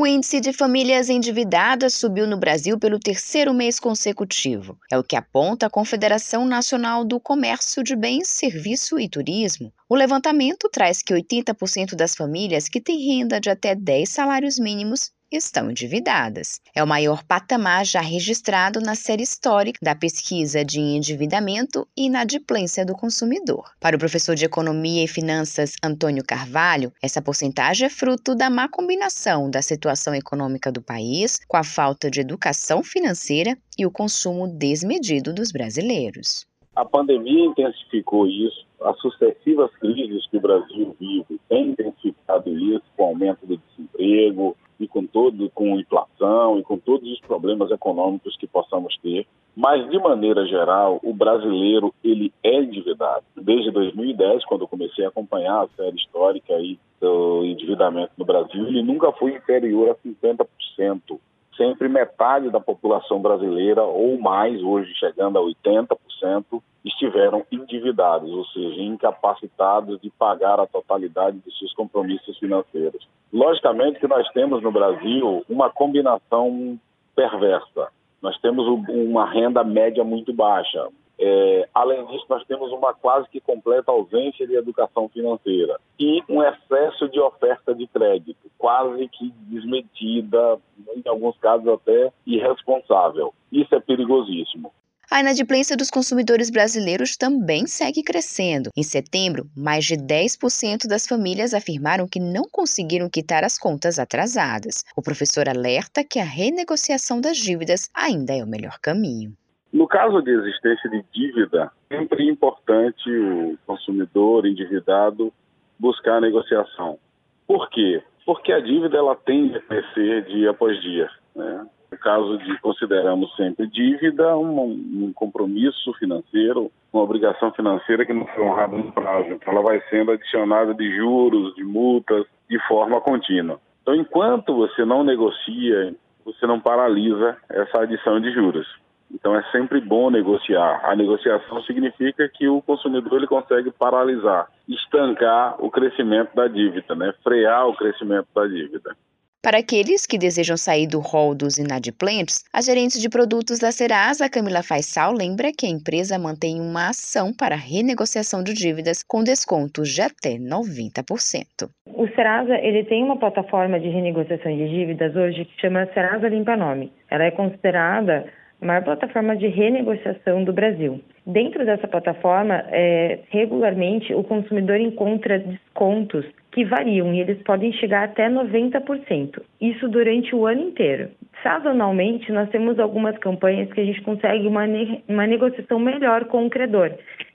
O índice de famílias endividadas subiu no Brasil pelo terceiro mês consecutivo. É o que aponta a Confederação Nacional do Comércio de Bens, Serviço e Turismo. O levantamento traz que 80% das famílias que têm renda de até 10 salários mínimos estão endividadas. É o maior patamar já registrado na série histórica da pesquisa de endividamento e inadimplência do consumidor. Para o professor de Economia e Finanças Antônio Carvalho, essa porcentagem é fruto da má combinação da situação econômica do país com a falta de educação financeira e o consumo desmedido dos brasileiros. A pandemia intensificou isso, as sucessivas crises que o Brasil vive têm intensificado isso, com o aumento do desemprego, com todo, com inflação e com todos os problemas econômicos que possamos ter. Mas, de maneira geral, o brasileiro ele é endividado. Desde 2010, quando eu comecei a acompanhar a série histórica aí do endividamento no Brasil, ele nunca foi inferior a 50%. Sempre metade da população brasileira, ou mais, hoje chegando a 80%, estiveram endividados, ou seja, incapacitados de pagar a totalidade dos seus compromissos financeiros. Logicamente que nós temos no Brasil uma combinação perversa. Nós temos uma renda média muito baixa. É, além disso, nós temos uma quase que completa ausência de educação financeira e um excesso de oferta de crédito, quase que desmedida, em alguns casos até irresponsável. Isso é perigosíssimo. A inadimplência dos consumidores brasileiros também segue crescendo. Em setembro, mais de 10% das famílias afirmaram que não conseguiram quitar as contas atrasadas. O professor alerta que a renegociação das dívidas ainda é o melhor caminho. No caso de existência de dívida, sempre é importante o consumidor endividado buscar a negociação. Por quê? Porque a dívida ela tende a crescer dia após dia. Né? No caso de consideramos sempre dívida, um, um, compromisso financeiro, uma obrigação financeira que não foi honrada no prazo. Então, ela vai sendo adicionada de juros, de multas, de forma contínua. Então, enquanto você não negocia, você não paralisa essa adição de juros. Então, é sempre bom negociar. A negociação significa que o consumidor ele consegue paralisar, estancar o crescimento da dívida, né? frear o crescimento da dívida. Para aqueles que desejam sair do rol dos inadimplentes, a gerente de produtos da Serasa, Camila Faisal, lembra que a empresa mantém uma ação para renegociação de dívidas com descontos de até 90%. O Serasa ele tem uma plataforma de renegociação de dívidas hoje que chama Serasa Limpa Nome. Ela é considerada a maior plataforma de renegociação do Brasil. Dentro dessa plataforma, é, regularmente o consumidor encontra descontos que variam e eles podem chegar até 90%. Isso durante o ano inteiro. Sazonalmente, nós temos algumas campanhas que a gente consegue uma, ne uma negociação melhor com o credor.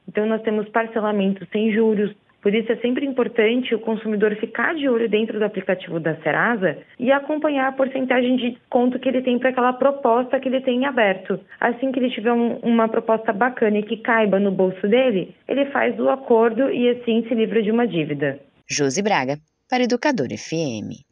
Então, nós temos parcelamento sem juros, por isso é sempre importante o consumidor ficar de olho dentro do aplicativo da Serasa e acompanhar a porcentagem de desconto que ele tem para aquela proposta que ele tem aberto. Assim que ele tiver um, uma proposta bacana e que caiba no bolso dele, ele faz o acordo e assim se livra de uma dívida. Josi Braga, para Educador FM.